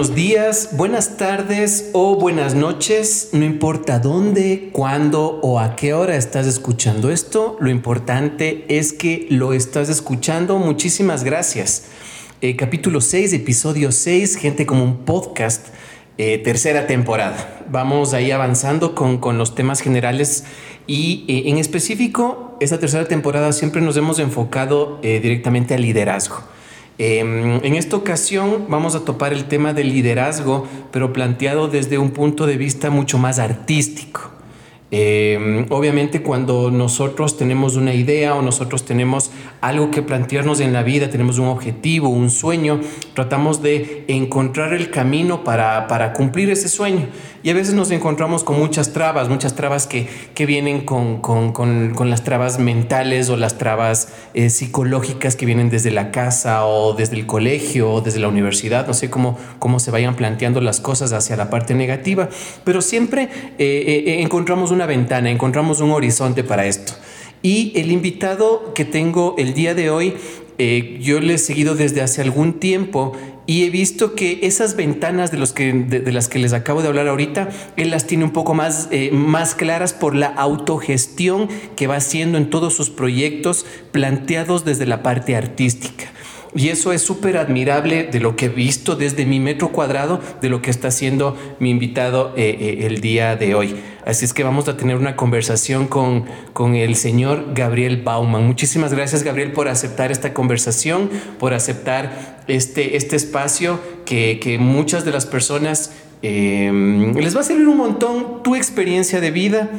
Buenos días, buenas tardes o buenas noches, no importa dónde, cuándo o a qué hora estás escuchando esto, lo importante es que lo estás escuchando. Muchísimas gracias. Eh, capítulo 6, episodio 6, gente como un podcast, eh, tercera temporada. Vamos ahí avanzando con, con los temas generales y eh, en específico, esta tercera temporada siempre nos hemos enfocado directamente al liderazgo. Em, en esta ocasión vamos a topar el tema del liderazgo, pero planteado desde un punto de vista mucho más artístico. Em, obviamente cuando nosotros tenemos una idea o nosotros tenemos algo que plantearnos en la vida, tenemos un objetivo, un sueño, tratamos de encontrar el camino para, para cumplir ese sueño. Y a veces nos encontramos con muchas trabas, muchas trabas que, que vienen con, con, con, las trabas mentales o las trabas eh, psicológicas que vienen desde la casa o desde el colegio o desde la universidad. No sé cómo, cómo se vayan planteando las cosas hacia la parte negativa, pero siempre eh, eh, encontramos una ventana, encontramos un horizonte para esto. Y el invitado que tengo el día de hoy, yo le he seguido desde hace algún tiempo y he visto que esas ventanas de, los que, de, las que les acabo de hablar ahorita, él las tiene un poco más, eh, más claras por la autogestión que va haciendo en todos sus proyectos planteados desde la parte artística. Y eso es súper admirable de lo que he visto desde mi metro cuadrado, de lo que está haciendo mi invitado eh, eh, el día de hoy. Así es que vamos a tener una conversación con, con el señor Gabriel Bauman. Muchísimas gracias, Gabriel, por aceptar esta conversación, por aceptar este, este espacio que, que muchas de las personas em, les va a servir un montón tu experiencia de vida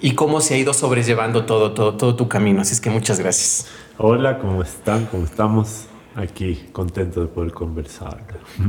y cómo se ha ido sobrellevando todo, todo, todo tu camino. Así es que muchas gracias. Hola, ¿cómo están? ¿Cómo estamos? Aquí, contento de poder conversar.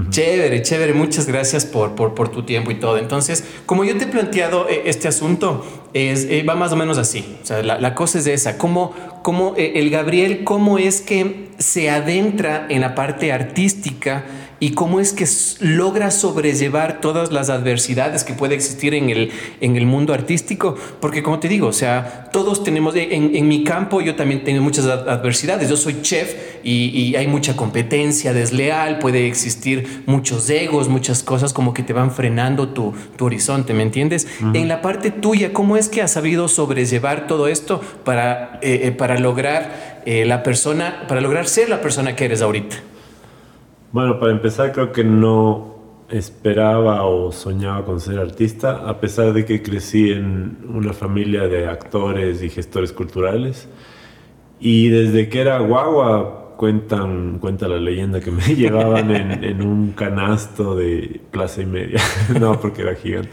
Chévere, chévere. Muchas gracias por, por, tu tiempo y todo. Entonces, como yo te he planteado eh, este asunto, eh, va más o menos así. O sea, la, cosa es esa. ¿Cómo, cómo eh, el Gabriel, cómo es que se adentra en la parte artística? Y cómo es que logra sobrellevar todas las adversidades que puede existir en el, en el mundo artístico. Porque como te digo, o sea, todos tenemos, en, en mi campo yo también tengo muchas adversidades. Yo soy chef y, y, hay mucha competencia desleal, puede existir muchos egos, muchas cosas como que te van frenando tu, tu horizonte, ¿me entiendes? En la parte tuya, ¿cómo es que has sabido sobrellevar todo esto para, eh, eh, para lograr eh, la persona, para lograr ser la persona que eres ahorita? Bueno, para empezar creo que no esperaba o soñaba con ser artista, a pesar de que crecí en una familia de actores y gestores culturales. Y desde que era guagua, cuentan, cuenta la leyenda que me llevaban en, un canasto de plaza y media. no, porque era gigante.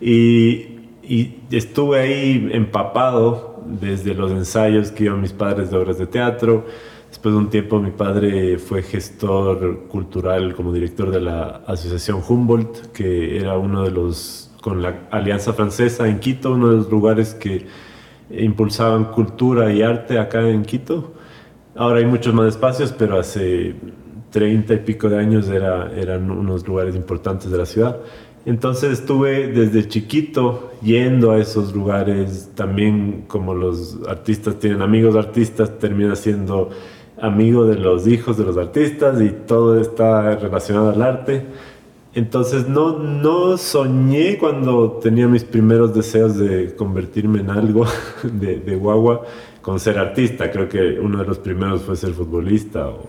Y, y estuve ahí empapado desde los ensayos que iban mis padres de obras de teatro Después de un tiempo mi padre fue gestor cultural como director de la Asociación Humboldt, que era uno de los, con la Alianza Francesa en Quito, uno de los lugares que impulsaban cultura y arte acá en Quito. Ahora hay muchos más espacios, pero hace 30 y pico de años era, eran unos lugares importantes de la ciudad. Entonces estuve desde chiquito yendo a esos lugares, también como los artistas tienen amigos artistas, termina siendo amigo de los hijos de los artistas y todo está relacionado al arte. Entonces no, no soñé cuando tenía mis primeros deseos de convertirme en algo de, guagua con ser artista. Creo que uno de los primeros fue ser futbolista o,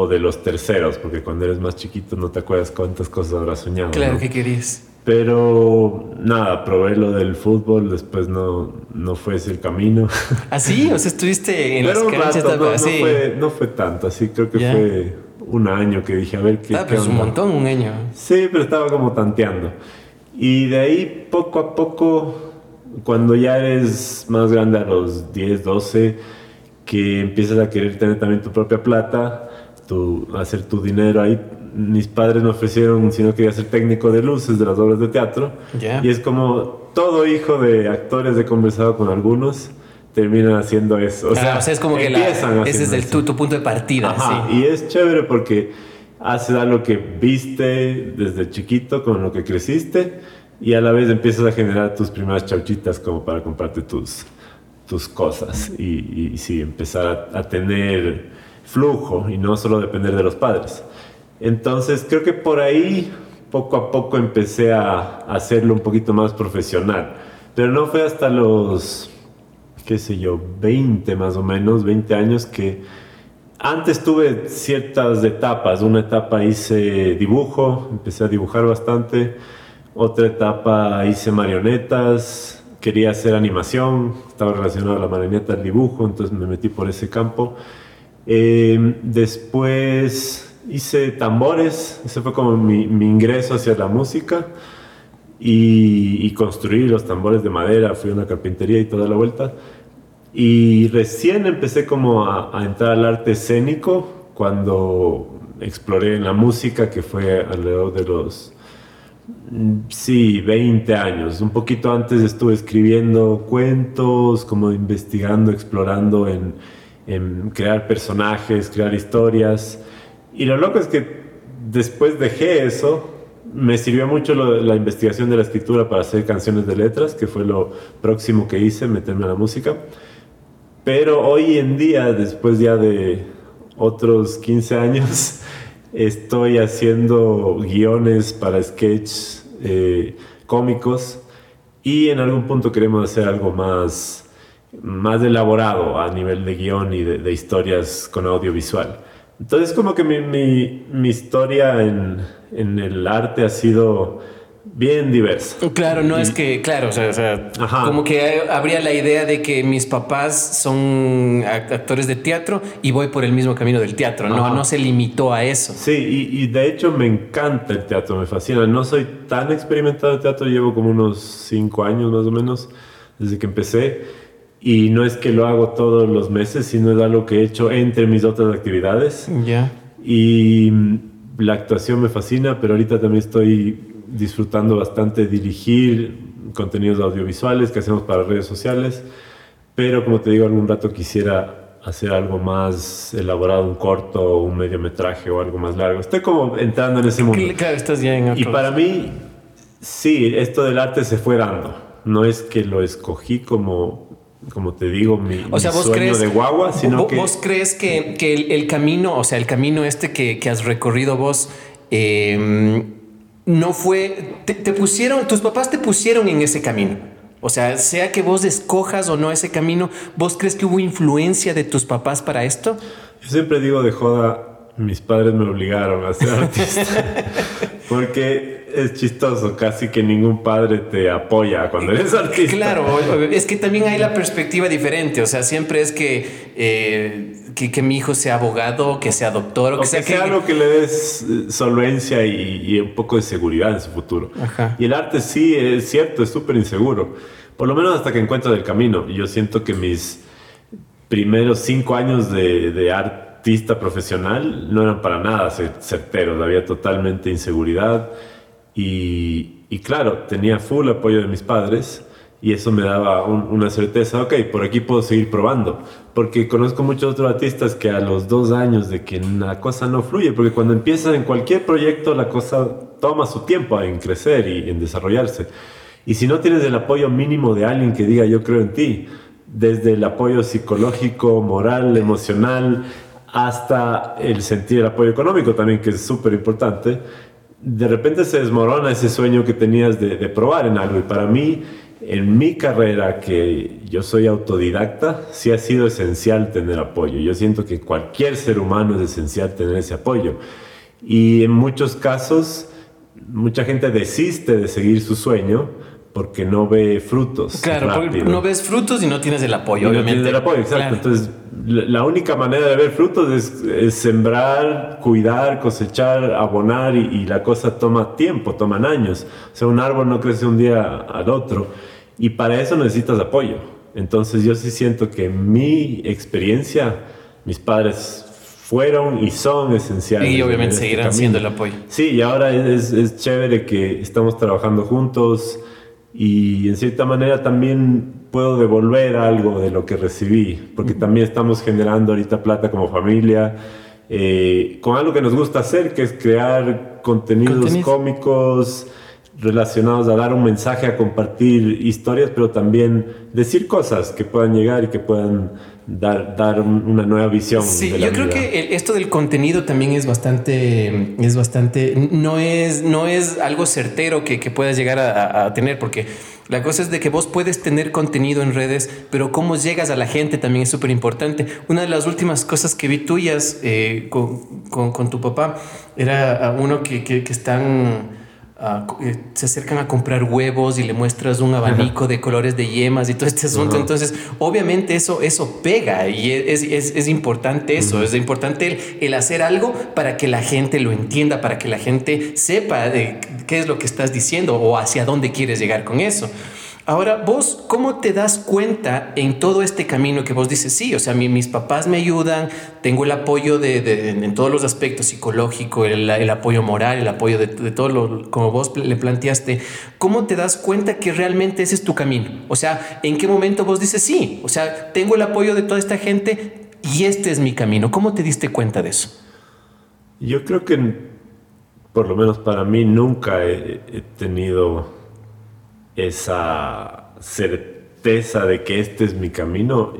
o de los terceros, porque cuando eres más chiquito no te acuerdas cuántas cosas habrás soñado. Claro que querías. Pero nada, probé lo del fútbol, después no, no fue ese el camino. ¿Así? ¿Ah, o sea, estuviste en las canchas no, no, fue, no fue tanto, así creo que fue un año que dije, a ver qué. Ah, pero un montón, un año. Sí, pero estaba como tanteando. Y de ahí, poco a poco, cuando ya eres más grande, a los 10, 12, que empiezas a querer tener también tu propia plata, tu, hacer tu dinero ahí. Mis padres me ofrecieron, si no quería ser técnico de luces de las obras de teatro. Y es como todo hijo de actores, he conversado con algunos, terminan haciendo eso. O, sea, es como que la, ese es el, tu, punto de partida. Y es chévere porque haces algo que viste desde chiquito, con lo que creciste, y a la vez empiezas a generar tus primeras chauchitas como para comprarte tus, tus cosas y, y sí, empezar a, a, tener flujo y no solo depender de los padres. Entonces creo que por ahí poco a poco empecé a, hacerlo un poquito más profesional, pero no fue hasta los, qué sé yo, 20 más o menos, 20 años que antes tuve ciertas etapas. Una etapa hice dibujo, empecé a dibujar bastante. Otra etapa hice marionetas, quería hacer animación, estaba relacionado a la marioneta al dibujo, entonces me metí por ese campo. Em, después hice tambores, ese fue como mi, ingreso hacia la música. Y, y, construí los tambores de madera, fui a una carpintería y toda la vuelta. Y recién empecé como a, entrar al arte escénico cuando exploré en la música, que fue alrededor de los, sí, 20 años. Un poquito antes estuve escribiendo cuentos, como investigando, explorando en, en crear personajes, crear historias. Y lo loco es que después dejé eso, me sirvió mucho la investigación de la escritura para hacer canciones de letras, que fue lo próximo que hice, meterme a la música. Pero hoy en día, después ya de otros 15 años, estoy haciendo guiones para sketches eh, cómicos y en algún punto queremos hacer algo más, más elaborado a nivel de guion y de, historias con audiovisual. Entonces como que mi, mi, mi historia en, en el arte ha sido bien diversa. Claro, no es que, claro, o sea, como que habría la idea de que mis papás son actores de teatro y voy por el mismo camino del teatro, no, no se limitó a eso. Sí, y, de hecho me encanta el teatro, me fascina. No soy tan experimentado en teatro, llevo como unos cinco años más o menos desde que empecé. Y no es que lo hago todos los meses, sino es algo que he hecho entre mis otras actividades. Ya. Y la actuación me fascina, pero ahorita también estoy disfrutando bastante dirigir contenidos audiovisuales que hacemos para redes sociales, pero como te digo, algún rato quisiera hacer algo más elaborado, un corto, un mediometraje o algo más largo. Estoy como entrando en ese mundo. Claro, estás ya en Y para mí, sí, esto del arte se fue dando. No es que lo escogí como como te digo, mi, sueño de guagua, sino vos, que... ¿Vos crees que, que el, camino, o sea, el camino este que, que has recorrido vos, eh, no fue, te, pusieron, tus papás te pusieron en ese camino. O sea, sea que vos escojas o no ese camino, ¿vos crees que hubo influencia de tus papás para esto? Yo siempre digo de joda, mis padres me obligaron a ser artista. Porque es chistoso, casi que ningún padre te apoya cuando eres artista. Claro, es que también hay la perspectiva diferente, o sea, siempre es que, eh, que, mi hijo sea abogado, que sea doctor, o, que, sea, que algo que le des eh, solvencia y, un poco de seguridad en su futuro. Y el arte sí, es cierto, es súper inseguro, por lo menos hasta que encuentras el camino. Yo siento que mis primeros cinco años de, de artista profesional no eran para nada certeros, había totalmente inseguridad y, claro, tenía full apoyo de mis padres y eso me daba una certeza, ok, por aquí puedo seguir probando, porque conozco muchos otros artistas que a los dos años de que la cosa no fluye, porque cuando empiezan en cualquier proyecto la cosa toma su tiempo en crecer y en desarrollarse. Y si no tienes el apoyo mínimo de alguien que diga yo creo en ti, desde el apoyo psicológico, moral, emocional, hasta el sentir el apoyo económico también, que es súper importante, de repente se desmorona ese sueño que tenías de, probar en algo. Y para mí, en mi carrera, que yo soy autodidacta, sí ha sido esencial tener apoyo. Yo siento que cualquier ser humano es esencial tener ese apoyo. Y en muchos casos, mucha gente desiste de seguir su sueño porque no ve frutos. Claro, no ves frutos y no tienes el apoyo, obviamente. No tienes el apoyo, exacto. Entonces, la única manera de ver frutos es, sembrar, cuidar, cosechar, abonar y, la cosa toma tiempo, toman años. O sea, un árbol no crece un día al otro y para eso necesitas apoyo. Entonces yo sí siento que mi experiencia, mis padres fueron y son esenciales. Y obviamente este seguirán siendo el apoyo. Sí, y ahora es, es, chévere que estamos trabajando juntos y en cierta manera también puedo devolver algo de lo que recibí, porque también estamos generando ahorita plata como familia. Eh, con algo que nos gusta hacer, que es crear contenidos cómicos relacionados a dar un mensaje, a compartir historias, pero también decir cosas que puedan llegar y que puedan dar, dar una nueva visión. Sí, yo creo que esto del contenido también es bastante, es bastante, no es, no es algo certero que, que puedas llegar a, tener, porque la cosa es de que vos puedes tener contenido en redes, pero cómo llegas a la gente también es súper importante. Una de las últimas cosas que vi tuyas eh, con, con, con, tu papá era uno que, que, que están eh, se acercan a comprar huevos y le muestras un abanico de colores de yemas y todo este asunto. Entonces, obviamente eso, eso pega y es, es, es importante eso, es importante el, el, hacer algo para que la gente lo entienda, para que la gente sepa de qué es lo que estás diciendo o hacia dónde quieres llegar con eso. Ahora, vos, ¿cómo te das cuenta en todo este camino que vos dices, sí, o sea, mis papás me ayudan, tengo el apoyo de, en todos los aspectos psicológico, el, apoyo moral, el apoyo de, todo lo, como vos le planteaste, ¿cómo te das cuenta que realmente ese es tu camino? O sea, ¿en qué momento vos dices, sí, o sea, tengo el apoyo de toda esta gente y este es mi camino? ¿Cómo te diste cuenta de eso? Yo creo que, por lo menos para mí, nunca he tenido esa certeza de que este es mi camino,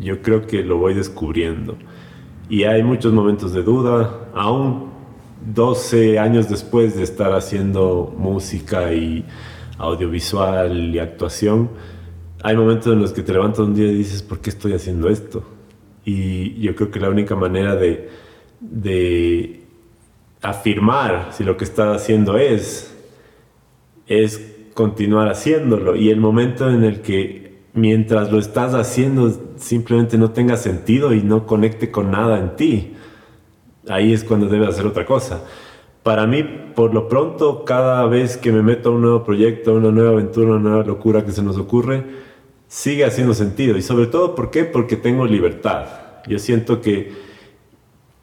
yo creo que lo voy descubriendo. Y hay muchos momentos de duda, aún 12 años después de estar haciendo música y audiovisual y actuación, hay momentos en los que te levantas un día y dices, ¿por qué estoy haciendo esto? Y yo creo que la única manera de, de afirmar si lo que estás haciendo es, es continuar haciéndolo y el momento en el que mientras lo estás haciendo simplemente no tenga sentido y no conecte con nada en ti, ahí es cuando debes hacer otra cosa. Para mí, por lo pronto, cada vez que me meto a un nuevo proyecto, una nueva aventura, una nueva locura que se nos ocurre, sigue haciendo sentido. Y sobre todo, ¿por qué? Porque tengo libertad. Yo siento que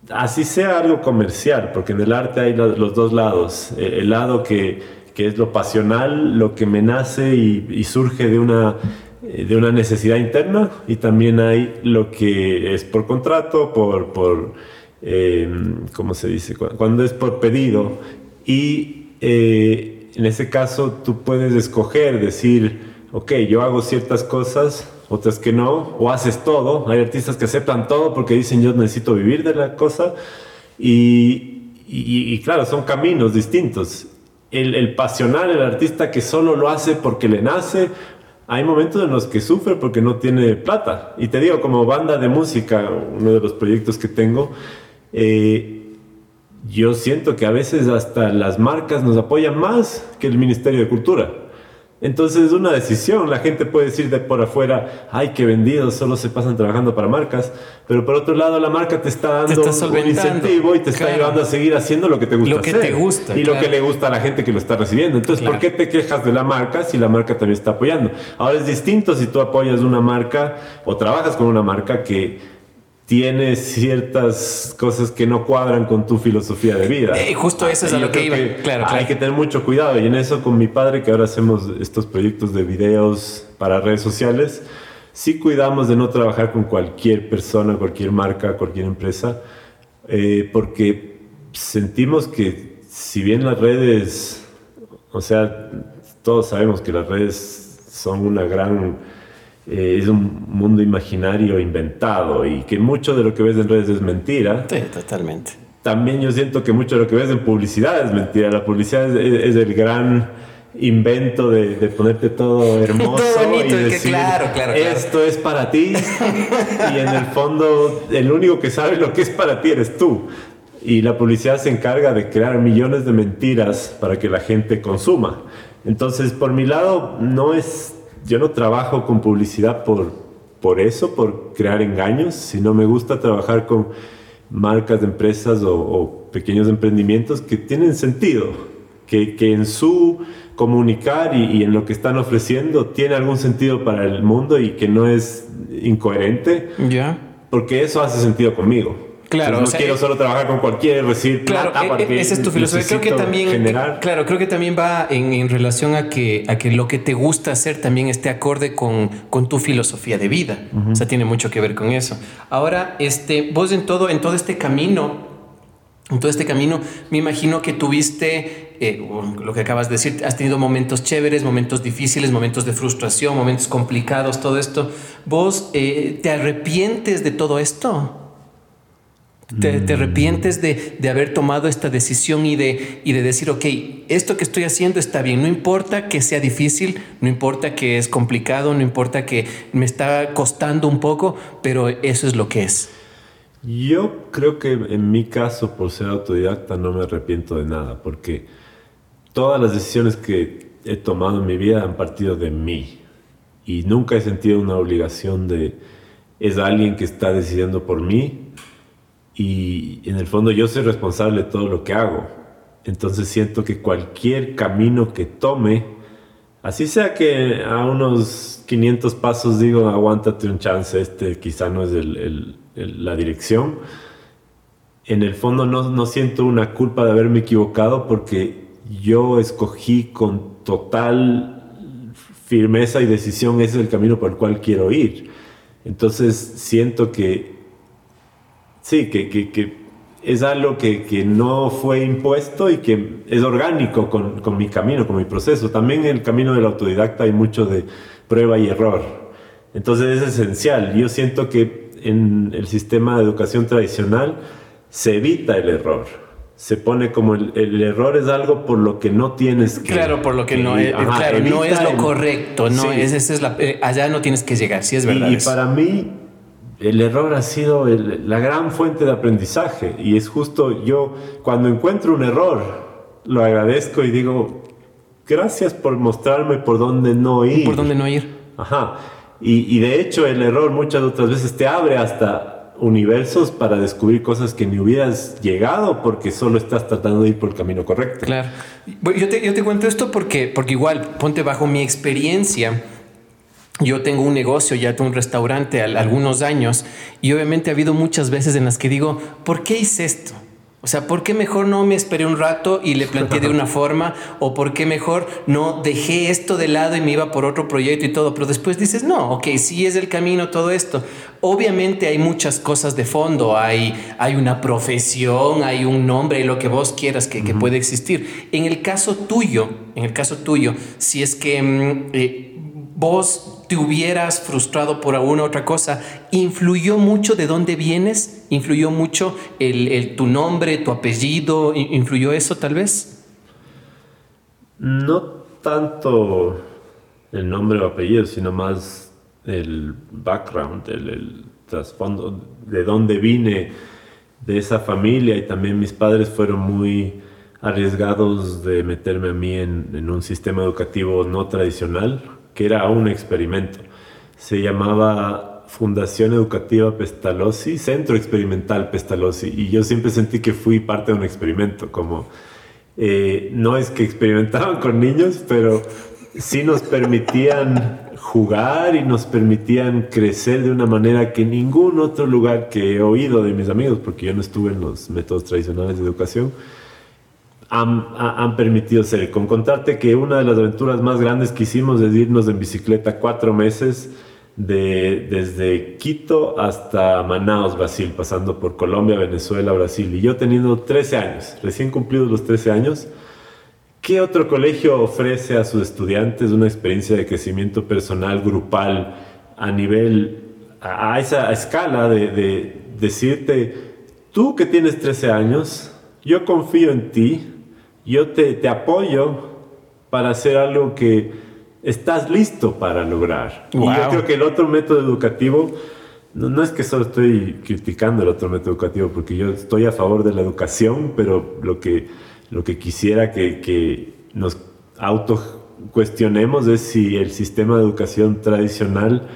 así sea algo comercial, porque en el arte hay los dos lados. El lado que que es lo pasional, lo que me nace y, surge de una, de una necesidad interna, y también hay lo que es por contrato, por, por em, ¿cómo se dice? Cuando es por pedido. Y eh, en ese caso tú puedes escoger, decir, ok, yo hago ciertas cosas, otras que no, o haces todo. Hay artistas que aceptan todo porque dicen yo necesito vivir de la cosa. Y, claro, son caminos distintos el, el, pasional, el artista que solo lo hace porque le nace. Hay momentos en los que sufre porque no tiene plata. Y te digo, como banda de música, uno de los proyectos que tengo, eh, yo siento que a veces hasta las marcas nos apoyan más que el Ministerio de Cultura. Entonces es una decisión. La gente puede decir de por afuera, ay, qué vendidos, solo se pasan trabajando para marcas. Pero por otro lado, la marca te está dando un incentivo y te está ayudando a seguir haciendo lo que te gusta lo que Te gusta, y lo que le gusta a la gente que lo está recibiendo. Entonces, ¿por qué te quejas de la marca si la marca también está apoyando? Ahora es distinto si tú apoyas una marca o trabajas con una marca que tiene ciertas cosas que no cuadran con tu filosofía de vida. Y eh, justo eso es a lo que iba. claro, Hay que tener mucho cuidado. Y en eso con mi padre, que ahora hacemos estos proyectos de videos para redes sociales, sí cuidamos de no trabajar con cualquier persona, cualquier marca, cualquier empresa, eh, porque sentimos que si bien las redes, o sea, todos sabemos que las redes son una gran eh, es un mundo imaginario inventado y que mucho de lo que ves en redes es mentira. Sí, totalmente. También yo siento que mucho de lo que ves en publicidad es mentira. La publicidad es, el gran invento de, ponerte todo hermoso y decir claro, claro, esto es para ti y en el fondo el único que sabe lo que es para ti eres tú y la publicidad se encarga de crear millones de mentiras para que la gente consuma entonces por mi lado no es yo no trabajo con publicidad por, por eso, por crear engaños, sino me gusta trabajar con marcas de empresas o, pequeños emprendimientos que tienen sentido, que, que en su comunicar y, en lo que están ofreciendo tiene algún sentido para el mundo y que no es incoherente. Ya. Porque eso hace sentido conmigo. Claro, no quiero solo trabajar con cualquier, recibir claro, plata e, e, esa es tu filosofía. Creo que también, claro, creo que también va en, relación a que, a que lo que te gusta hacer también esté acorde con, con tu filosofía de vida. O sea, tiene mucho que ver con eso. Ahora, este, vos en todo, en todo este camino, en todo este camino, me imagino que tuviste, eh, lo que acabas de decir, has tenido momentos chéveres, momentos difíciles, momentos de frustración, momentos complicados, todo esto. ¿Vos eh, te arrepientes de todo esto? ¿Te, mm. arrepientes de, haber tomado esta decisión y de, y de decir, ok, esto que estoy haciendo está bien, no importa que sea difícil, no importa que es complicado, no importa que me está costando un poco, pero eso es lo que es? Yo creo que en mi caso, por ser autodidacta, no me arrepiento de nada, porque todas las decisiones que he tomado en mi vida han partido de mí. Y nunca he sentido una obligación de, es alguien que está decidiendo por mí. Y en el fondo yo soy responsable de todo lo que hago. Entonces siento que cualquier camino que tome, así sea que a unos 500 pasos digo, aguántate un chance, este quizá no es el la dirección, en el fondo no, no, siento una culpa de haberme equivocado porque yo escogí con total firmeza y decisión ese es el camino por el cual quiero ir. Entonces siento que sí, que, que, que es algo que, que, no fue impuesto y que es orgánico con, con, mi camino, con mi proceso. También en el camino del autodidacta hay mucho de prueba y error. Entonces es esencial. Yo siento que en el sistema de educación tradicional se evita el error. Se pone como el, error es algo por lo que no tienes que. Claro, por lo que, no, es, claro, no es lo correcto. No es, es la, eh, allá no tienes que llegar, sí es verdad. Y, para mí, el error ha sido la gran fuente de aprendizaje. Y es justo yo, cuando encuentro un error, lo agradezco y digo, gracias por mostrarme por dónde no ir. Por dónde no ir. Ajá. Y, de hecho el error muchas otras veces te abre hasta universos para descubrir cosas que ni hubieras llegado porque solo estás tratando de ir por el camino correcto. Claro. Yo te, yo te cuento esto porque, porque igual, ponte bajo mi experiencia. Yo tengo un negocio, ya tengo un restaurante algunos años y obviamente ha habido muchas veces en las que digo, ¿por qué hice esto? O sea, ¿por qué mejor no me esperé un rato y le planteé de una forma? ¿O por qué mejor no dejé esto de lado y me iba por otro proyecto y todo? Pero después dices, no, ok, sí es el camino todo esto. Obviamente hay muchas cosas de fondo, hay, hay una profesión, hay un nombre, lo que vos quieras que, puede existir. En el caso tuyo, en el caso tuyo, si es que mm, eh, vos te hubieras frustrado por alguna otra cosa, ¿influyó mucho de dónde vienes? ¿Influyó mucho el, tu nombre, tu apellido? ¿Influyó eso tal vez? No tanto el nombre o apellido, sino más el background, el, trasfondo, de dónde vine, de esa familia y también mis padres fueron muy arriesgados de meterme a mí en, en un sistema educativo no tradicional era un experimento. Se llamaba Fundación Educativa Pestalozzi, Centro Experimental Pestalozzi, y yo siempre sentí que fui parte de un experimento, como eh, no es que experimentaban con niños, pero sí nos permitían jugar y nos permitían crecer de una manera que ningún otro lugar que he oído de mis amigos, porque yo no estuve en los métodos tradicionales de educación, han, permitido ser. Con contarte que una de las aventuras más grandes que hicimos es irnos en bicicleta cuatro meses de, desde Quito hasta Manaus, Brasil, pasando por Colombia, Venezuela, Brasil. Y yo teniendo 13 años, recién cumplidos los 13 años, ¿qué otro colegio ofrece a sus estudiantes una experiencia de crecimiento personal, grupal, a nivel, a, esa escala de, de decirte, tú que tienes 13 años, yo confío en ti, yo te, apoyo para hacer algo que estás listo para lograr. Y yo creo que el otro método educativo, no, es que solo estoy criticando el otro método educativo, porque yo estoy a favor de la educación, pero lo que, lo que quisiera que, que nos auto cuestionemos es si el sistema de educación tradicional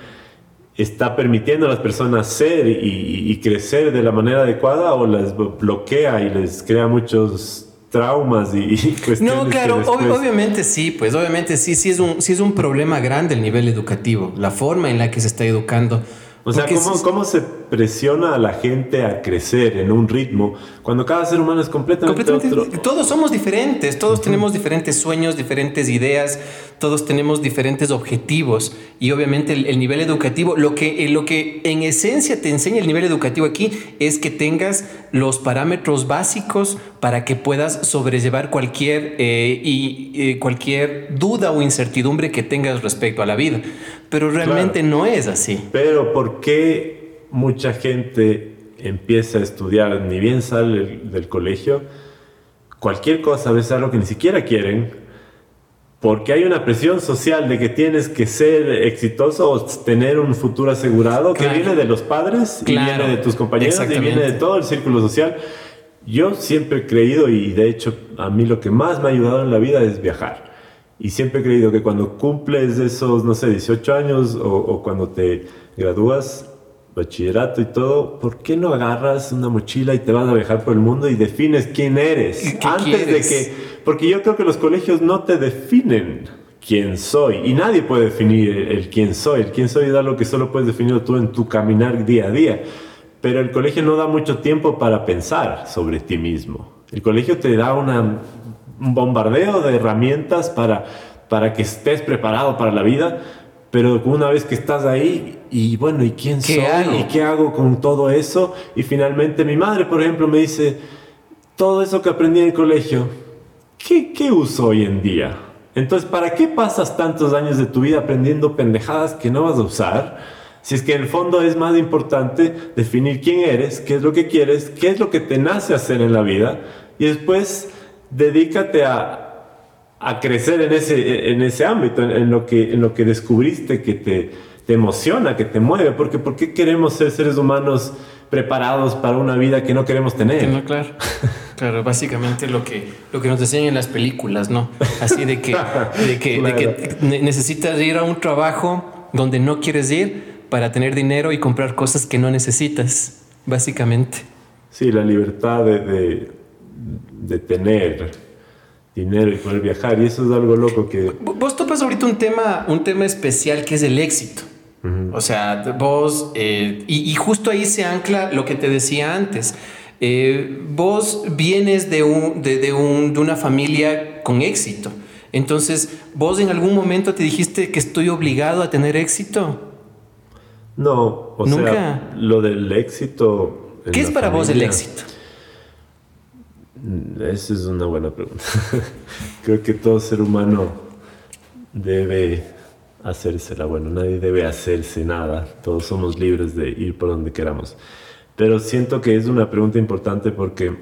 está permitiendo a las personas ser y, y crecer de la manera adecuada o las bloquea y les crea muchos traumas y, cuestiones. No, claro, obviamente sí, pues obviamente sí, sí es, un, sí es un problema grande el nivel educativo, la forma en la que se está educando. O sea, ¿cómo, ¿cómo se presiona a la gente a crecer en un ritmo cuando cada ser humano es completamente, otro. Todos somos diferentes, todos tenemos diferentes sueños, diferentes ideas, todos tenemos diferentes objetivos y obviamente el, nivel educativo, lo que, lo que en esencia te enseña el nivel educativo aquí es que tengas los parámetros básicos para que puedas sobrellevar cualquier, eh, y, eh, cualquier duda o incertidumbre que tengas respecto a la vida. Pero realmente no es así. Pero ¿por qué mucha gente empieza a estudiar, ni bien sale del colegio, cualquier cosa, a veces algo que ni siquiera quieren, porque hay una presión social de que tienes que ser exitoso o tener un futuro asegurado que viene de los padres y viene de tus compañeros y viene de todo el círculo social. Yo siempre he creído y de hecho a mí lo que más me ha ayudado en la vida es viajar. Y siempre he creído que cuando cumples esos, no sé, 18 años o, o cuando te gradúas, bachillerato y todo, ¿por qué no agarras una mochila y te vas a viajar por el mundo y defines quién eres? Antes de que... Porque yo creo que los colegios no te definen quién soy y nadie puede definir el, quién soy. El quién soy es algo que solo puedes definir tú en tu caminar día a día. Pero el colegio no da mucho tiempo para pensar sobre ti mismo. El colegio te da una, un bombardeo de herramientas para, para que estés preparado para la vida, pero una vez que estás ahí, y bueno, ¿y quién soy? ¿Y qué hago con todo eso? Y finalmente mi madre, por ejemplo, me dice, todo eso que aprendí en el colegio, ¿qué, qué uso hoy en día? Entonces, ¿para qué pasas tantos años de tu vida aprendiendo pendejadas que no vas a usar? Si es que en el fondo es más importante definir quién eres, qué es lo que quieres, qué es lo que te nace hacer en la vida, y después dedícate a, a crecer en ese, en ese ámbito, en, lo que, en lo que descubriste que te, te emociona, que te mueve, porque ¿por qué queremos ser seres humanos preparados para una vida que no queremos tener? claro, claro, básicamente lo que, lo que nos enseñan en las películas, ¿no? Así de que, de que, de que necesitas ir a un trabajo donde no quieres ir para tener dinero y comprar cosas que no necesitas, básicamente. Sí, la libertad de, de, de tener dinero y poder viajar. Y eso es algo loco que... Vos topas ahorita un tema, un tema especial que es el éxito. O sea, vos, eh, y, justo ahí se ancla lo que te decía antes. Eh, vos vienes de, un, de, un, de una familia con éxito. Entonces, ¿vos en algún momento te dijiste que estoy obligado a tener éxito? No, o ¿Nunca? sea, lo del éxito. ¿Qué es para vos el éxito? Esa es una buena pregunta. Creo que todo ser humano debe hacérsela. Bueno, nadie debe hacerse nada. Todos somos libres de ir por donde queramos. Pero siento que es una pregunta importante porque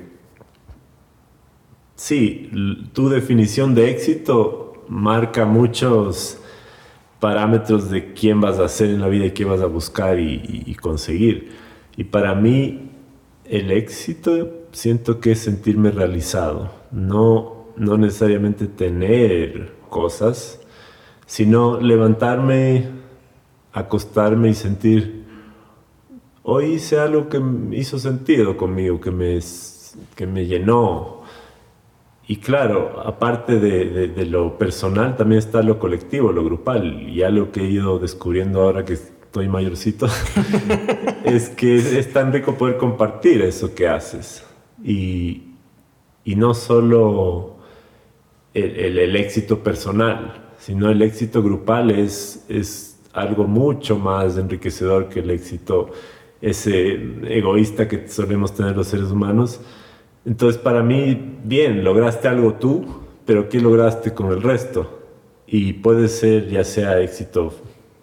sí, tu definición de éxito marca muchos parámetros de quién vas a ser en la vida y qué vas a buscar y, y conseguir. Y para mí el éxito siento que es sentirme realizado, no, no necesariamente tener cosas, sino levantarme, acostarme y sentir, hoy hice algo que hizo sentido conmigo, que me, que me llenó. Y claro, aparte de, de, lo personal, también está lo colectivo, lo grupal, y algo que he ido descubriendo ahora que estoy mayorcito, es que es tan rico poder compartir eso que haces. Y, y no solo el, el, éxito personal, sino el éxito grupal es, es algo mucho más enriquecedor que el éxito ese egoísta que solemos tener los seres humanos. Entonces, para mí, bien, lograste algo tú, pero ¿qué lograste con el resto? Y puede ser ya sea éxito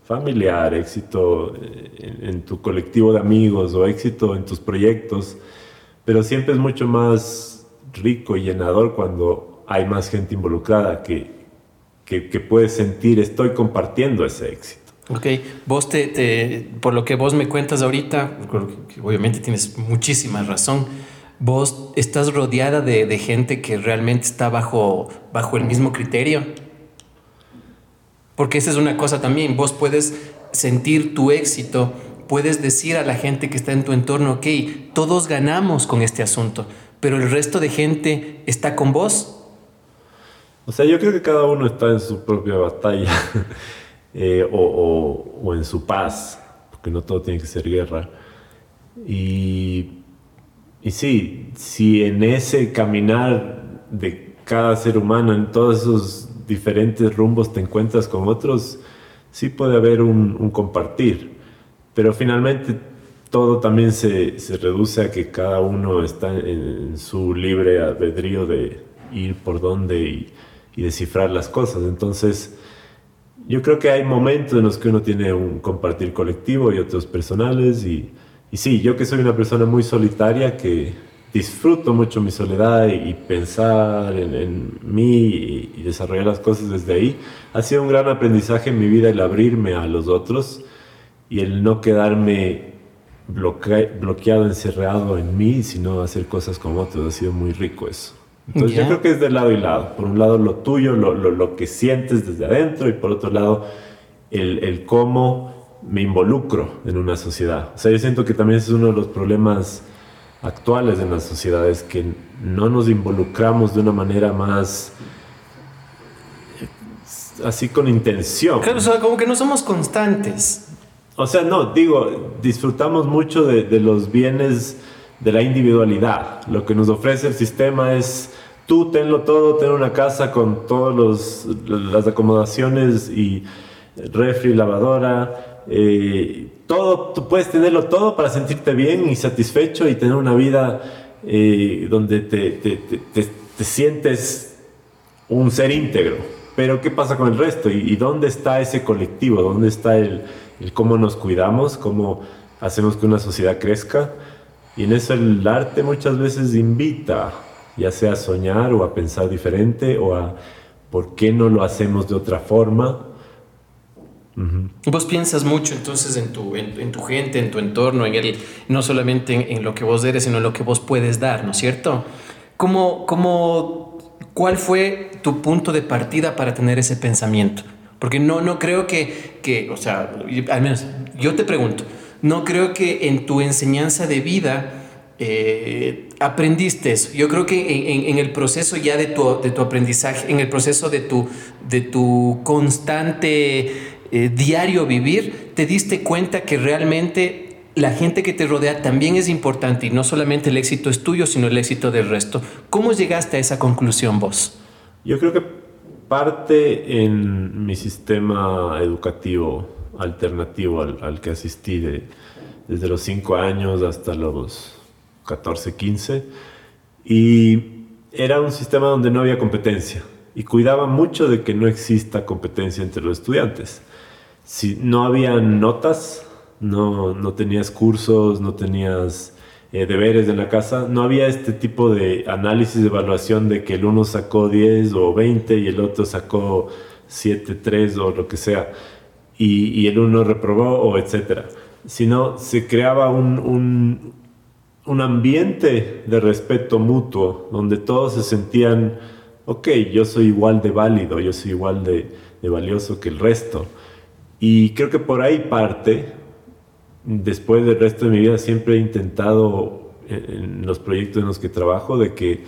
familiar, éxito en, en tu colectivo de amigos o éxito en tus proyectos pero siempre es mucho más rico y llenador cuando hay más gente involucrada que, que, que puede sentir estoy compartiendo ese éxito. Ok, vos te, por lo que vos me cuentas ahorita, obviamente tienes muchísima razón, vos estás rodeada de, de, gente que realmente está bajo, bajo el mismo criterio. Porque esa es una cosa también, vos puedes sentir tu éxito puedes decir a la gente que está en tu entorno, ok, todos ganamos con este asunto, pero el resto de gente está con vos. O sea, yo creo que cada uno está en su propia batalla eh, o, o, o, en su paz, porque no todo tiene que ser guerra. Y, y sí, si en ese caminar de cada ser humano, en todos esos diferentes rumbos te encuentras con otros, sí puede haber un, compartir. Pero finalmente todo también se, reduce a que cada uno está en, su libre albedrío de ir por dónde y, y, descifrar las cosas. Entonces, yo creo que hay momentos en los que uno tiene un compartir colectivo y otros personales. Y, y sí, yo que soy una persona muy solitaria que disfruto mucho mi soledad y, pensar en, mí y, desarrollar las cosas desde ahí. Ha sido un gran aprendizaje en mi vida el abrirme a los otros y el no quedarme bloqueado, encerrado en mí, sino hacer cosas con otros. Ha sido muy rico eso. Entonces yo creo que es de lado y lado. Por un lado lo tuyo, lo, lo, que sientes desde adentro y por otro lado el, el cómo me involucro en una sociedad. O sea, yo siento que también es uno de los problemas actuales en las sociedades que no nos involucramos de una manera más así con intención. Claro, o sea, como que no somos constantes. O sea, no, digo, disfrutamos mucho de, los bienes de la individualidad. Lo que nos ofrece el sistema es tú tenlo todo, ten una casa con todas las acomodaciones y refri, lavadora, eh, todo, tú puedes tenerlo todo para sentirte bien y satisfecho y tener una vida eh, donde te, te, te, te, sientes un ser íntegro. Pero ¿qué pasa con el resto? ¿Y, dónde está ese colectivo? ¿Dónde está el, el, cómo nos cuidamos? ¿Cómo hacemos que una sociedad crezca? Y en eso el arte muchas veces invita, ya sea a soñar o a pensar diferente o a por qué no lo hacemos de otra forma Vos piensas mucho entonces en tu, en, tu gente, en tu entorno, en el, no solamente en, lo que vos eres, sino en lo que vos puedes dar, ¿no es cierto? ¿Cómo, cómo, ¿Cuál fue tu punto de partida para tener ese pensamiento? Porque no, no creo que, que, o sea, al menos yo te pregunto, no creo que en tu enseñanza de vida eh, aprendiste eso. Yo creo que en, el proceso ya de tu, de tu aprendizaje, en el proceso de tu, de tu constante eh, diario vivir, te diste cuenta que realmente la gente que te rodea también es importante y no solamente el éxito es tuyo, sino el éxito del resto. ¿Cómo llegaste a esa conclusión vos? Yo creo que parte en mi sistema educativo alternativo al, que asistí desde los 5 años hasta los 14, 15. Y era un sistema donde no había competencia y cuidaba mucho de que no exista competencia entre los estudiantes si no había notas, no, no tenías cursos, no tenías eh, deberes en la casa, no había este tipo de análisis de evaluación de que el uno sacó 10 o 20 y el otro sacó 7, 3 o lo que sea, y, y el uno reprobó o etcétera, sino se creaba un, un, un ambiente de respeto mutuo donde todos se sentían, ok, yo soy igual de válido, yo soy igual de, de valioso que el resto. Y creo que por ahí parte, después del resto de mi vida siempre he intentado en los proyectos en los que trabajo de que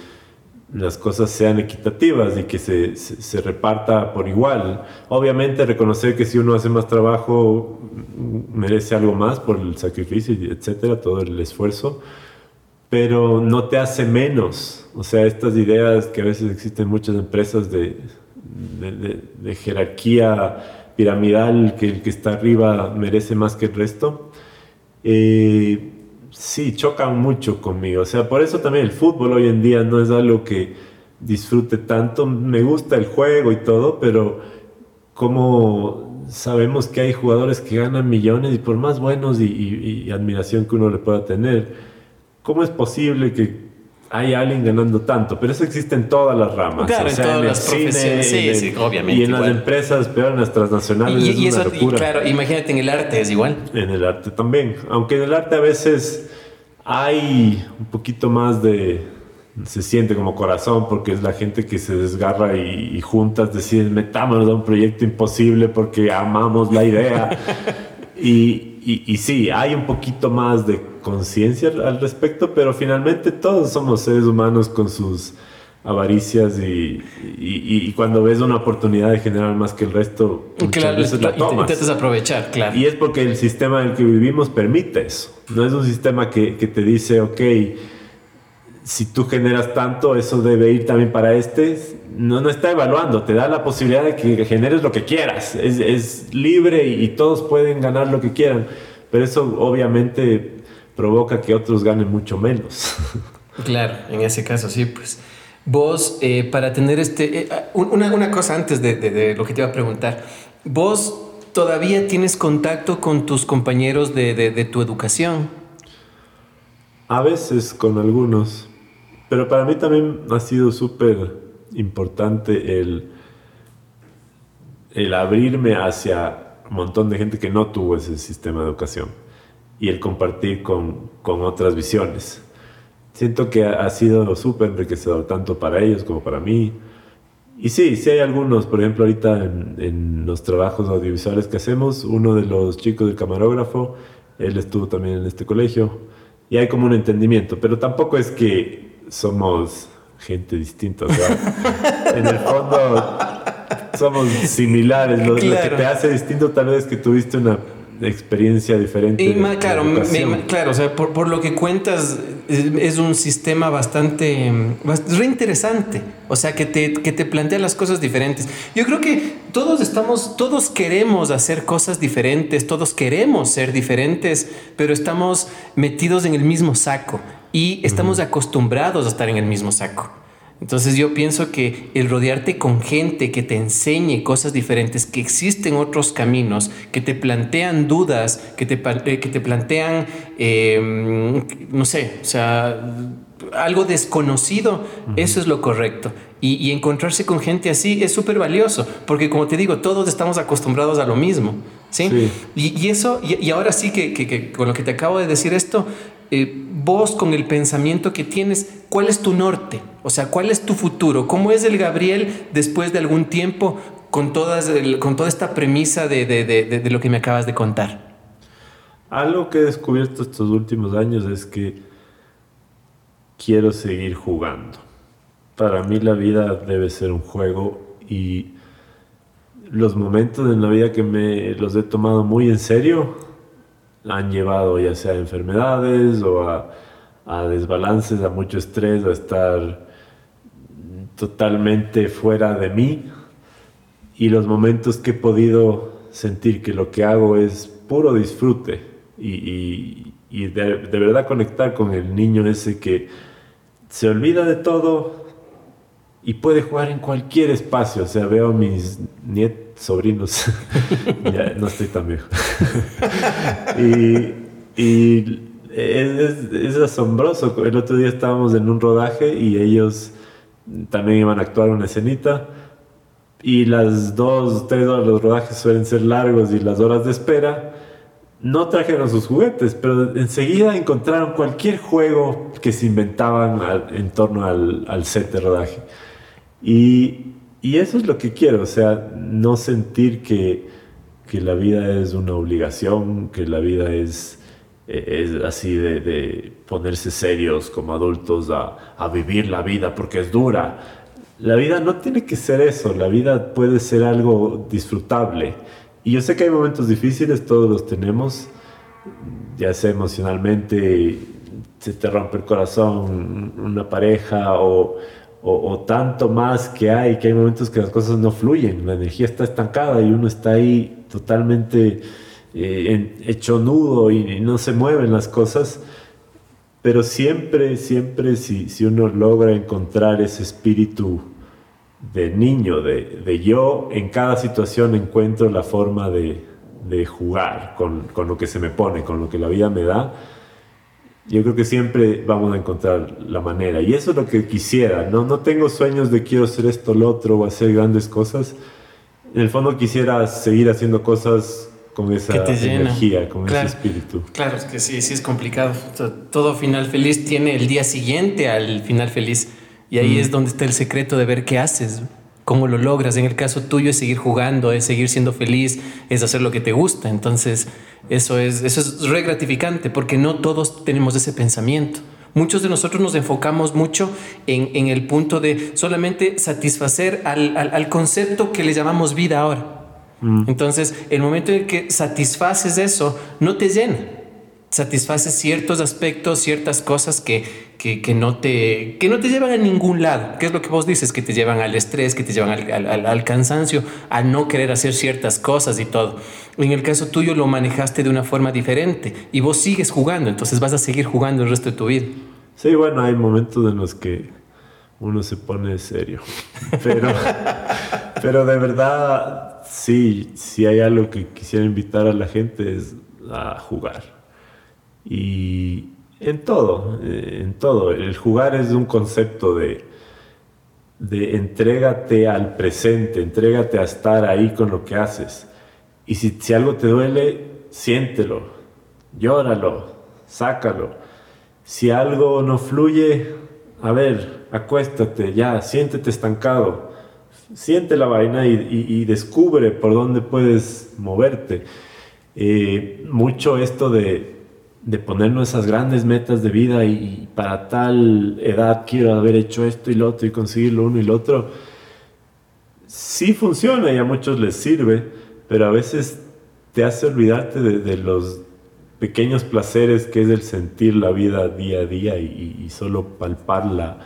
las cosas sean equitativas y que se, se, reparta por igual. Obviamente reconocer que si uno hace más trabajo merece algo más por el sacrificio, etcétera, todo el esfuerzo, pero no te hace menos. O sea, estas ideas que a veces existen en muchas empresas de, de, de jerarquía piramidal, que el que está arriba merece más que el resto, eh, sí, chocan mucho conmigo. O sea, por eso también el fútbol hoy en día no es algo que disfrute tanto. Me gusta el juego y todo, pero como sabemos que hay jugadores que ganan millones y por más buenos y admiración que uno le pueda tener, ¿cómo es posible que hay alguien ganando tanto, pero eso existe en todas las ramas. Claro, en todas las profesiones. Sí, sí, obviamente. Y en las empresas, peor en las transnacionales. Y, es una locura. claro, imagínate en el arte es igual. En el arte también. Aunque en el arte a veces hay un poquito más de. Se siente como corazón porque es la gente que se desgarra y, juntas deciden metámonos a un proyecto imposible porque amamos la idea. y, y, y, sí, hay un poquito más de conciencia al respecto, pero finalmente todos somos seres humanos con sus avaricias y, y, cuando ves una oportunidad de generar más que el resto, muchas veces la tomas. Intentas aprovechar, claro. Y es porque el sistema en el que vivimos permite eso. No es un sistema que, que te dice, ok, si tú generas tanto, eso debe ir también para este. No, no está evaluando, te da la posibilidad de que generes lo que quieras. Es, es libre y, y todos pueden ganar lo que quieran. Pero eso obviamente provoca que otros ganen mucho menos. Claro, en ese caso sí, pues. Vos, eh, para tener este... Eh, una, una, cosa antes de, de, lo que te iba a preguntar. Vos todavía tienes contacto con tus compañeros de, de tu educación. A veces con algunos, pero para mí también ha sido súper importante el, el abrirme hacia un montón de gente que no tuvo ese sistema de educación y el compartir con, con otras visiones siento que ha sido súper enriquecedor, tanto para ellos como para mí. Y sí, sí hay algunos, por ejemplo, ahorita en, los trabajos audiovisuales que hacemos, uno de los chicos del camarógrafo, él estuvo también en este colegio, y hay como un entendimiento, pero tampoco es que somos gente distinta, o sea, en el fondo somos similares, lo, lo que te hace distinto tal vez es que tuviste una experiencia diferente. Y claro, claro, o sea, por, lo que cuentas, es, un sistema bastante, reinteresante. O sea, que te, que te plantea las cosas diferentes. Yo creo que todos estamos, todos queremos hacer cosas diferentes, todos queremos ser diferentes, pero estamos metidos en el mismo saco y estamos acostumbrados a estar en el mismo saco. Entonces yo pienso que el rodearte con gente que te enseñe cosas diferentes, que existen otros caminos, que te plantean dudas, que te, eh, que te plantean, em, no sé, o sea, algo desconocido, eso es lo correcto. Y, encontrarse con gente así es súper valioso, porque como te digo, todos estamos acostumbrados a lo mismo. ¿sí? Y, eso, y, ahora sí que, que, con lo que te acabo de decir esto, eh, vos con el pensamiento que tienes, ¿cuál es tu norte? O sea, ¿cuál es tu futuro? ¿Cómo es el Gabriel después de algún tiempo con, todas con toda esta premisa de, de, lo que me acabas de contar? Algo que he descubierto estos últimos años es que quiero seguir jugando. Para mí la vida debe ser un juego y los momentos en la vida que me los he tomado muy en serio han llevado ya sea a enfermedades o a, desbalances, a mucho estrés, a estar totalmente fuera de mí. Y los momentos que he podido sentir que lo que hago es puro disfrute y, y, de, de, verdad conectar con el niño ese que se olvida de todo y puede jugar en cualquier espacio. O sea, veo a mis nietos sobrinos, ya no estoy tan viejo. y, y es, es, asombroso. El otro día estábamos en un rodaje y ellos también iban a actuar una escenita. Y las dos, tres horas de los rodajes suelen ser largos y las horas de espera. No trajeron sus juguetes, pero enseguida encontraron cualquier juego que se inventaban en torno al, al set de rodaje. Y y eso es lo que quiero, o sea, no sentir que, que la vida es una obligación, que la vida es, es así de, de ponerse serios como adultos a, a, vivir la vida porque es dura. La vida no tiene que ser eso, la vida puede ser algo disfrutable. Y yo sé que hay momentos difíciles, todos los tenemos, ya sea emocionalmente, se te rompe el corazón, una pareja o o, tanto más que hay, que hay momentos que las cosas no fluyen, la energía está estancada y uno está ahí totalmente eh, hecho nudo y, no se mueven las cosas. Pero siempre, siempre si, si uno logra encontrar ese espíritu de niño, de, de yo, en cada situación encuentro la forma de, de jugar con, con, lo que se me pone, con lo que la vida me da yo creo que siempre vamos a encontrar la manera. Y eso es lo que quisiera. No, no tengo sueños de quiero hacer esto, lo otro, o hacer grandes cosas. En el fondo quisiera seguir haciendo cosas con esa energía, con ese espíritu. Claro, es que sí, sí es complicado. todo final feliz tiene el día siguiente al final feliz. Y ahí mm. es donde está el secreto de ver qué haces cómo lo logras. En el caso tuyo es seguir jugando, es seguir siendo feliz, es hacer lo que te gusta. Entonces, eso es, eso es re gratificante porque no todos tenemos ese pensamiento. Muchos de nosotros nos enfocamos mucho en, el punto de solamente satisfacer al, concepto que le llamamos vida ahora. Mm. Entonces, el momento en que satisfaces eso, no te llena. Satisfaces ciertos aspectos, ciertas cosas que, que, no te, que no te llevan a ningún lado. ¿Qué es lo que vos dices? Que te llevan al estrés, que te llevan al, al cansancio, a no querer hacer ciertas cosas y todo. En el caso tuyo lo manejaste de una forma diferente y vos sigues jugando, entonces vas a seguir jugando el resto de tu vida. Sí, bueno, hay momentos en los que uno se pone serio, pero, pero de verdad, sí, si hay algo que quisiera invitar a la gente es a jugar. Y en todo, eh, en todo. El jugar es un concepto de, de entrégate al presente, entrégate a estar ahí con lo que haces. Y si, algo te duele, siéntelo, llóralo, sácalo. Si algo no fluye, a ver, acuéstate, ya, siéntete estancado. Siente la vaina y, descubre por dónde puedes moverte. Eh, mucho esto de, de ponernos esas grandes metas de vida y, para tal edad quiero haber hecho esto y lo otro y conseguir lo uno y lo otro. Sí funciona y a muchos les sirve, pero a veces te hace olvidarte de, los pequeños placeres que es el sentir la vida día a día y, solo palparla,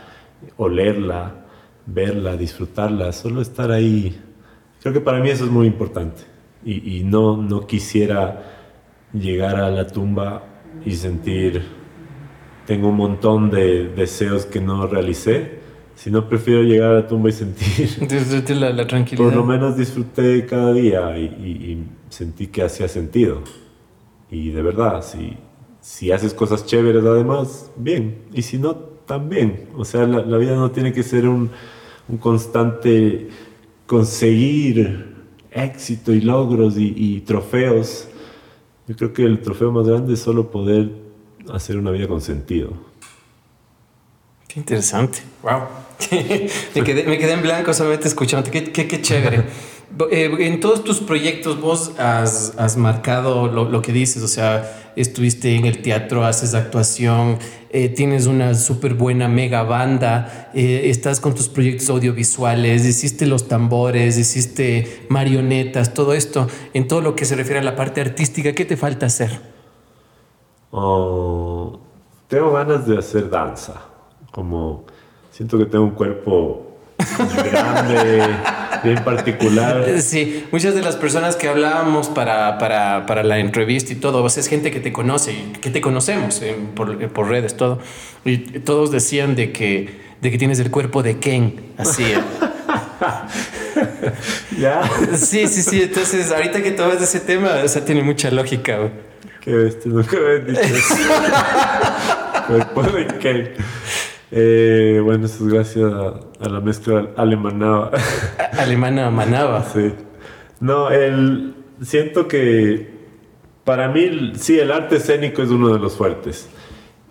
olerla, verla, disfrutarla, solo estar ahí. Creo que para mí eso es muy importante y, no, no quisiera llegar a la tumba y sentir, tengo un montón de deseos que no realicé, si no, prefiero llegar a la tumba y sentir. la, la tranquilidad. Por lo menos disfruté cada día y, sentí que hacía sentido. Y de verdad, si, si haces cosas chéveres además, bien. Y si no, también. O sea, la, vida no tiene que ser un, un constante conseguir éxito y logros y, y, trofeos. Yo creo que el trofeo más grande es solo poder hacer una vida con sentido. Qué interesante. Wow. me, quedé, me, quedé, en blanco solamente escuchando. Qué, qué, qué chévere. Eh, en todos tus proyectos vos has, has marcado lo, lo, que dices, o sea, estuviste en el teatro, haces actuación, eh, tienes una súper buena mega banda, eh, estás con tus proyectos audiovisuales, hiciste los tambores, hiciste marionetas, todo esto, en todo lo que se refiere a la parte artística, ¿qué te falta hacer? Oh, tengo ganas de hacer danza, como siento que tengo un cuerpo grande, bien particular. Sí, muchas de las personas que hablábamos para, para, para la entrevista y todo, es gente que te conoce, que te conocemos eh, por, por, redes, todo. Y todos decían de que, de que tienes el cuerpo de Ken, así. ¿eh? ¿Ya? Sí, sí, sí. Entonces, ahorita que tomas ese tema, o sea, tiene mucha lógica. Qué bestia, nunca me han dicho eso. cuerpo de Ken. Eh, bueno, eso es gracias a, la mezcla alemanaba. Alemana manaba. Sí. No, el, siento que para mí, sí, el arte escénico es uno de los fuertes.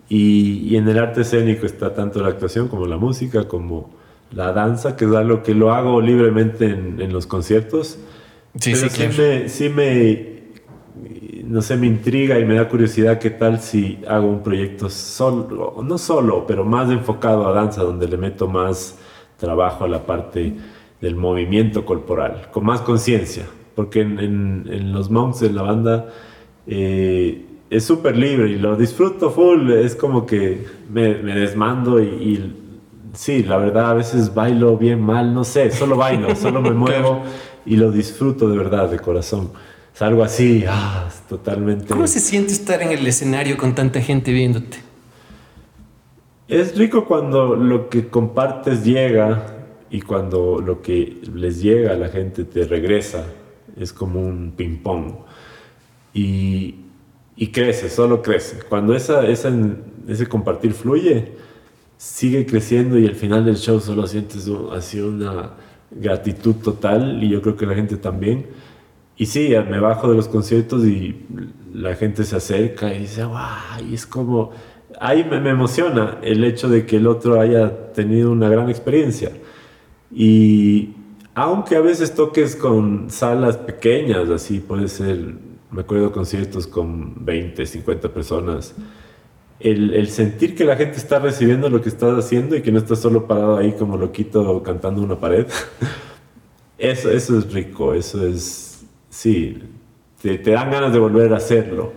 Y, y, en el arte escénico está tanto la actuación como la música, como la danza, que es algo que lo hago libremente en, en los conciertos. Sí, sí, sí, me, sí me no sé, me intriga y me da curiosidad qué tal si hago un proyecto solo, no solo, pero más enfocado a danza, donde le meto más trabajo a la parte del movimiento corporal, con más conciencia, porque en, los monks de la banda eh, es súper libre y lo disfruto full, es como que me, desmando y, sí, la verdad a veces bailo bien mal, no sé, solo bailo, solo me muevo y lo disfruto de verdad, de corazón es algo así, ah, totalmente. ¿Cómo se siente estar en el escenario con tanta gente viéndote? Es rico cuando lo que compartes llega y cuando lo que les llega a la gente te regresa. Es como un ping-pong. Y, y, crece, solo crece. Cuando esa, esa, ese compartir fluye, sigue creciendo y al final del show solo sientes así una gratitud total y yo creo que la gente también y sí, me bajo de los conciertos y la gente se acerca y dice, ¡guau! Y es como, ahí me, emociona el hecho de que el otro haya tenido una gran experiencia. Y aunque a veces toques con salas pequeñas, así puede ser, me acuerdo conciertos con 20, 50 personas, el, el, sentir que la gente está recibiendo lo que estás haciendo y que no estás solo parado ahí como loquito cantando una pared. Eso, eso es rico, eso es, sí, te, te dan ganas de volver a hacerlo.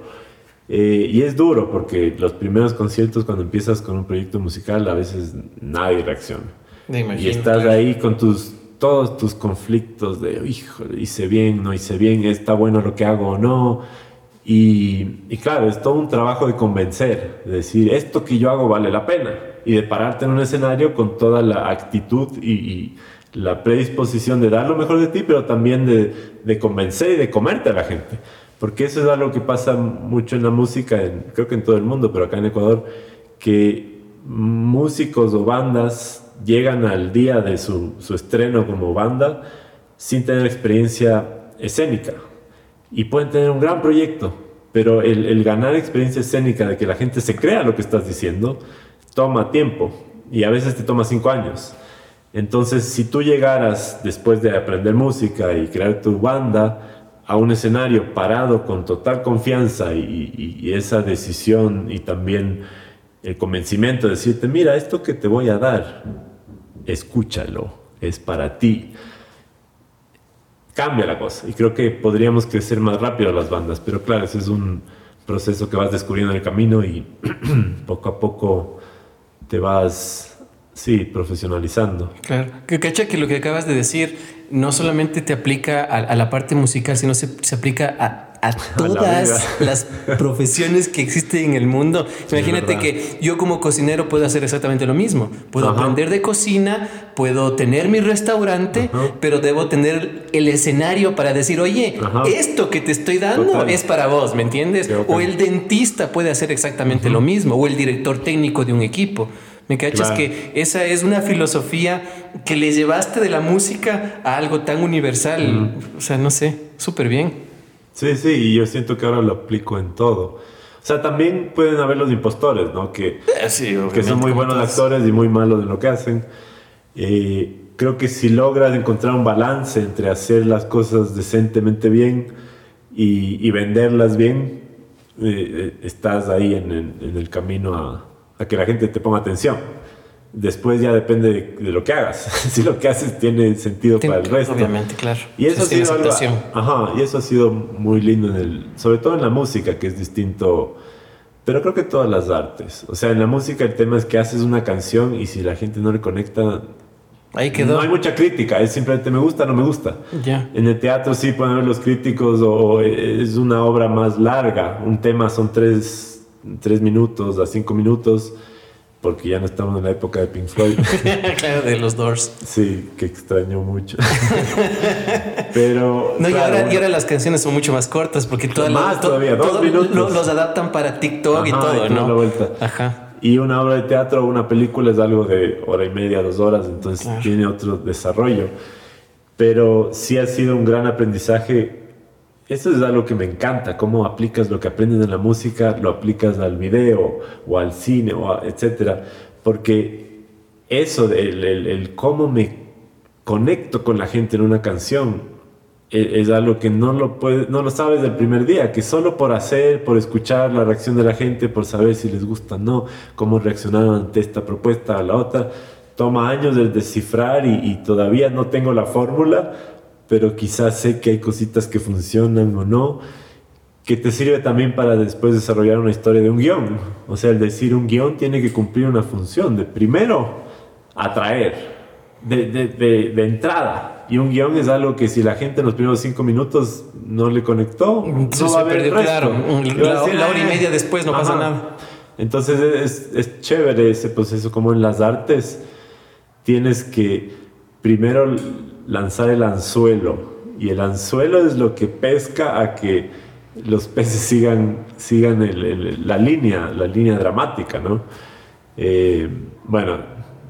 Eh, y es duro porque los primeros conciertos cuando empiezas con un proyecto musical a veces nadie reacciona. y estás ahí con tus todos tus conflictos de, hijo, hice bien, no hice bien, está bueno lo que hago o no. Y, y, claro, es todo un trabajo de convencer, de decir, esto que yo hago vale la pena. Y de pararte en un escenario con toda la actitud y, y la predisposición de dar lo mejor de ti, pero también de, de, convencer y de comerte a la gente. Porque eso es algo que pasa mucho en la música, en, creo que en todo el mundo, pero acá en Ecuador, que músicos o bandas llegan al día de su, su estreno como banda sin tener experiencia escénica. Y pueden tener un gran proyecto, pero el, el ganar experiencia escénica de que la gente se crea lo que estás diciendo, toma tiempo. Y a veces te toma cinco años. Entonces, si tú llegaras después de aprender música y crear tu banda a un escenario parado con total confianza y, esa decisión y también el convencimiento de decirte, mira, esto que te voy a dar, escúchalo, es para ti. Cambia la cosa y creo que podríamos crecer más rápido las bandas, pero claro, ese es un proceso que vas descubriendo en el camino y poco a poco te vas Sí, profesionalizando. Claro. Que cacha que lo que acabas de decir no solamente te aplica a, la parte musical, sino se, se aplica a, a todas las profesiones que existen en el mundo. Imagínate que yo como cocinero puedo hacer exactamente lo mismo. Puedo aprender de cocina, puedo tener mi restaurante, pero debo tener el escenario para decir, oye, esto que te estoy dando es para vos, ¿me entiendes? O el dentista puede hacer exactamente lo mismo, o el director técnico de un equipo. ¿Me cachas? Que esa es una filosofía que le llevaste de la música a algo tan universal. O sea, no sé, súper bien. Sí, sí, y yo siento que ahora lo aplico en todo. O sea, también pueden haber los impostores, ¿no? Que, eh, que son muy buenos actores y muy malos en lo que hacen. Eh, creo que si logras encontrar un balance entre hacer las cosas decentemente bien y, venderlas bien, eh, estás ahí en el camino a, a que la gente te ponga atención. Después ya depende de, lo que hagas. si lo que haces tiene sentido para el resto. Obviamente, claro. Y eso, ha sido ajá, y eso ha sido muy lindo, en el, sobre todo en la música, que es distinto. Pero creo que todas las artes. O sea, en la música el tema es que haces una canción y si la gente no le conecta, Ahí quedó. No hay mucha crítica, es simplemente me gusta, no me gusta. Ya. En el teatro sí pueden ver los críticos o es una obra más larga. Un tema son tres tres minutos a cinco minutos, porque ya no estamos en la época de Pink Floyd. claro, de los Doors. Sí, que extraño mucho. Pero. No, y, ahora, las canciones son mucho más cortas, porque todas más todavía, dos minutos. los adaptan para TikTok y todo, ¿no? La vuelta. Ajá. Y una obra de teatro o una película es algo de hora y media, dos horas, entonces tiene otro desarrollo. Pero sí ha sido un gran aprendizaje eso es algo que me encanta, cómo aplicas lo que aprendes en la música, lo aplicas al video o al cine, o etcétera. Porque eso, el, el, cómo me conecto con la gente en una canción, e, es, algo que no lo, puedes, no lo sabes del primer día, que solo por hacer, por escuchar la reacción de la gente, por saber si les gusta o no, cómo reaccionaron ante esta propuesta a la otra, toma años de descifrar y todavía no tengo la fórmula, pero quizás sé que hay cositas que funcionan o no, que te sirve también para después desarrollar una historia de un guion. O sea, el decir un guion tiene que cumplir una función de primero atraer, de, de, de, entrada. Y un guion es algo que si la gente en los primeros cinco minutos no le conectó, no va a haber Claro, la, hora y media después no pasa nada. Entonces es, es chévere ese proceso, como en las artes tienes que primero lanzar el anzuelo. Y el anzuelo es lo que pesca a que los peces sigan, sigan la línea, la línea dramática, ¿no? Eh, bueno,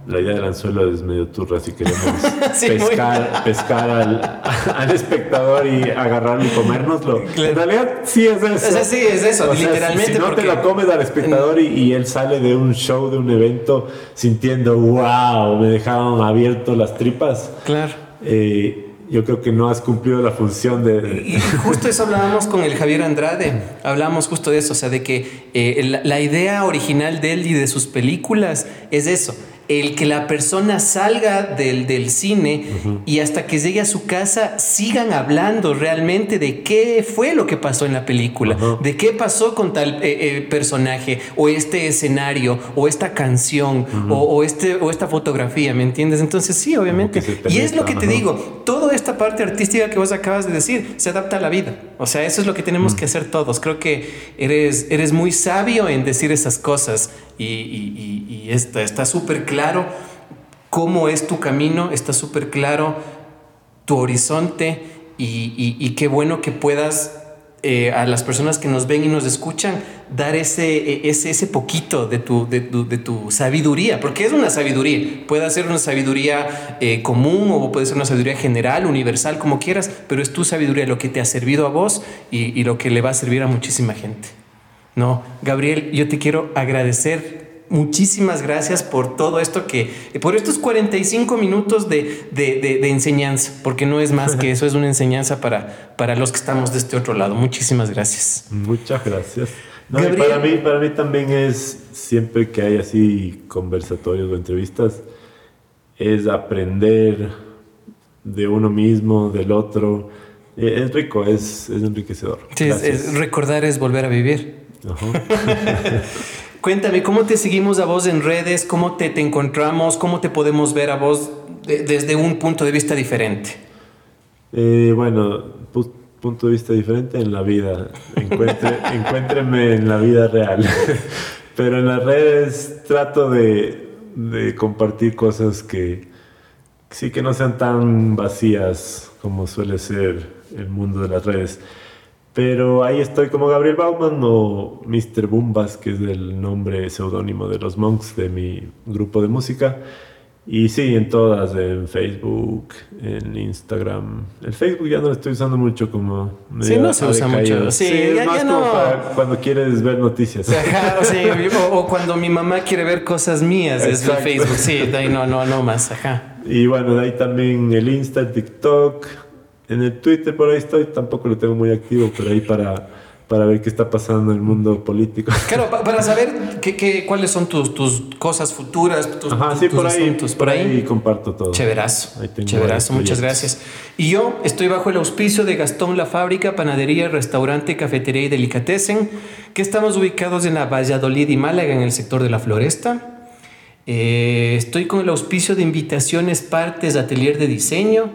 la idea del anzuelo es medio turra, así queremos pescar, pescar al, espectador y agarrarlo y comérnoslo. En realidad sí es eso. sí, es eso, literalmente. si, no te lo comes al espectador y, él sale de un show, de un evento, sintiendo, wow, me dejaron abierto las tripas. Claro eh, yo creo que no has cumplido la función de... Y justo eso hablábamos con el Javier Andrade, hablábamos justo de eso, o sea, de que eh, la, la idea original de él y de sus películas es eso, el que la persona salga del, del cine y hasta que llegue a su casa sigan hablando realmente de qué fue lo que pasó en la película, de qué pasó con tal eh, eh, personaje o este escenario o esta canción o, este, o esta fotografía, ¿me entiendes? Entonces sí, obviamente. Y es lo que te digo, toda esta parte artística que vos acabas de decir se adapta a la vida. O sea, eso es lo que tenemos que hacer todos. Creo que eres, eres muy sabio en decir esas cosas y, está súper claro cómo es tu camino, está súper claro tu horizonte y, qué bueno que puedas eh, a las personas que nos ven y nos escuchan dar ese, e, ese, ese poquito de tu, de, tu, sabiduría, porque es una sabiduría, puede ser una sabiduría eh, común o puede ser una sabiduría general, universal, como quieras, pero es tu sabiduría lo que te ha servido a vos y, y lo que le va a servir a muchísima gente. No, Gabriel, yo te quiero agradecer muchísimas gracias por todo esto que, por estos 45 minutos de, de, enseñanza, porque no es más que eso, es una enseñanza para, para los que estamos de este otro lado. Muchísimas gracias. Muchas gracias. para, mí, para mí también es, siempre que hay así conversatorios o entrevistas, es aprender de uno mismo, del otro. Eh, es rico, es, es enriquecedor. Sí, recordar es volver a vivir. Cuéntame, ¿cómo te seguimos a vos en redes? ¿Cómo te, te encontramos? ¿Cómo te podemos ver a vos desde un punto de vista diferente? Eh, bueno, punto de vista diferente en la vida. Encuentre, encuéntrenme en la vida real. Pero en las redes trato de, de compartir cosas que sí que no sean tan vacías como suele ser el mundo de las redes. Pero ahí estoy como Gabriel Bauman o Mr. Bumbas, que es el nombre seudónimo de los monks de mi grupo de música. Y sí, en todas, en Facebook, en Instagram. El Facebook ya no lo estoy usando mucho como... Sí, no se usa mucho. Sí, es más como para cuando quieres ver noticias. Ajá, sí, o, cuando mi mamá quiere ver cosas mías, es el Facebook. Sí, de ahí no, no, no más, ajá. Y bueno, de ahí también el Insta, el TikTok, en el Twitter por ahí estoy, tampoco lo tengo muy activo, pero ahí para, para ver qué está pasando en el mundo político. Claro, para saber qué, qué, cuáles son tus, tus cosas futuras, tus, Ajá, sí, por ahí, por ahí, comparto todo. Chéverazo, chéverazo, muchas gracias. Y yo estoy bajo el auspicio de Gastón La Fábrica, Panadería, Restaurante, Cafetería y Delicatessen, que estamos ubicados en la Valladolid y Málaga, en el sector de la Floresta. Eh, estoy con el auspicio de Invitaciones Partes Atelier de Diseño,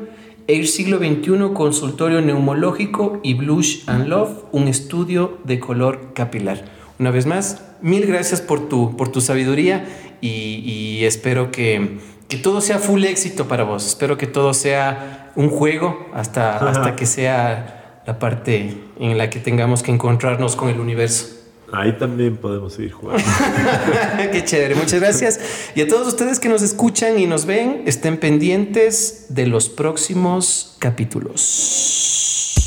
Air Siglo XXI, consultorio neumológico y Blush and Love, un estudio de color capilar. Una vez más, mil gracias por tu, por tu sabiduría y, espero que, que, todo sea full éxito para vos. Espero que todo sea un juego hasta, hasta que sea la parte en la que tengamos que encontrarnos con el universo. Ahí también podemos seguir jugando. Qué chévere, muchas gracias. Y a todos ustedes que nos escuchan y nos ven, estén pendientes de los próximos capítulos.